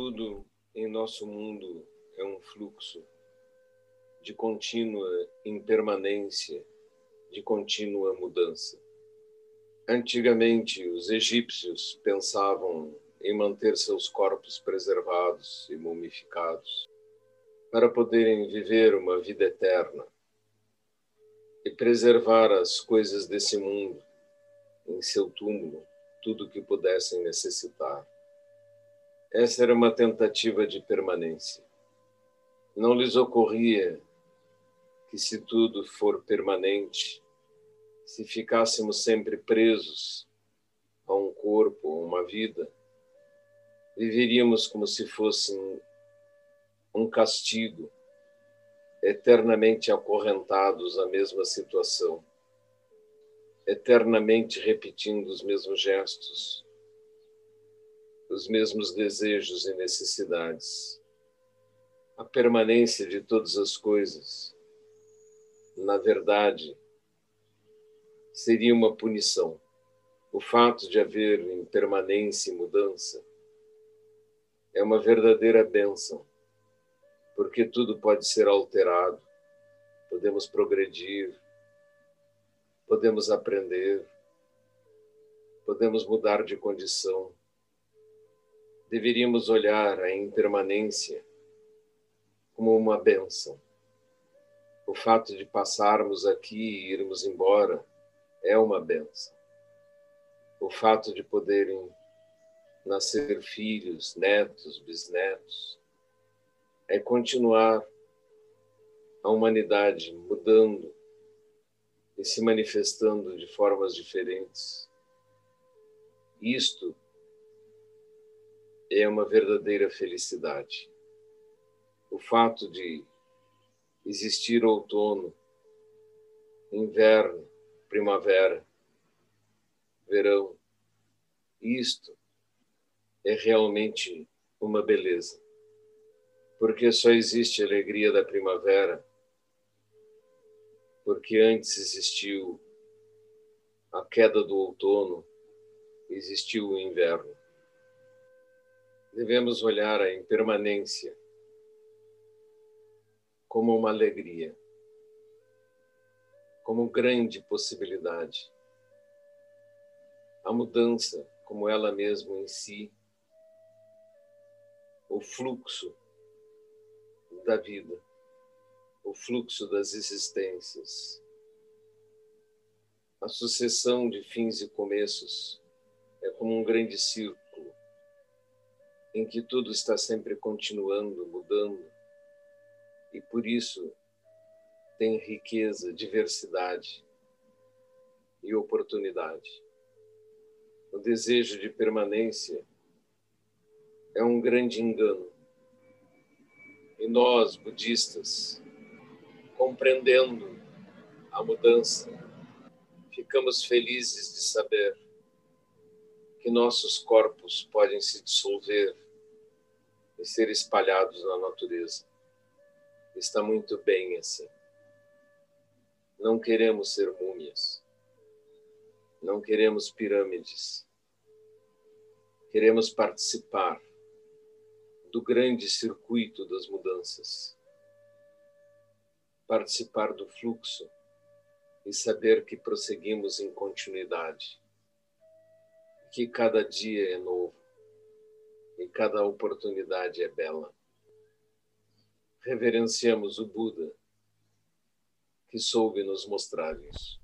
Tudo em nosso mundo é um fluxo de contínua impermanência, de contínua mudança. Antigamente, os egípcios pensavam em manter seus corpos preservados e mumificados para poderem viver uma vida eterna e preservar as coisas desse mundo em seu túmulo, tudo que pudessem necessitar. Essa era uma tentativa de permanência. Não lhes ocorria que, se tudo for permanente, se ficássemos sempre presos a um corpo, a uma vida, viveríamos como se fosse um castigo, eternamente acorrentados à mesma situação, eternamente repetindo os mesmos gestos, os mesmos desejos e necessidades. A permanência de todas as coisas, na verdade, seria uma punição. O fato de haver impermanência e mudança é uma verdadeira bênção, porque tudo pode ser alterado, podemos progredir, podemos aprender, podemos mudar de condição deveríamos olhar a impermanência como uma benção. O fato de passarmos aqui e irmos embora é uma benção. O fato de poderem nascer filhos, netos, bisnetos, é continuar a humanidade mudando e se manifestando de formas diferentes. Isto é uma verdadeira felicidade. O fato de existir outono, inverno, primavera, verão, isto é realmente uma beleza. Porque só existe a alegria da primavera, porque antes existiu a queda do outono, existiu o inverno devemos olhar a impermanência como uma alegria, como grande possibilidade. A mudança, como ela mesma em si, o fluxo da vida, o fluxo das existências, a sucessão de fins e começos é como um grande círculo em que tudo está sempre continuando, mudando, e por isso tem riqueza, diversidade e oportunidade. O desejo de permanência é um grande engano. E nós, budistas, compreendendo a mudança, ficamos felizes de saber que nossos corpos podem se dissolver e ser espalhados na natureza. Está muito bem assim. Não queremos ser múmias. Não queremos pirâmides. Queremos participar do grande circuito das mudanças. Participar do fluxo e saber que prosseguimos em continuidade que cada dia é novo e cada oportunidade é bela. Reverenciamos o Buda, que soube nos mostrar isso.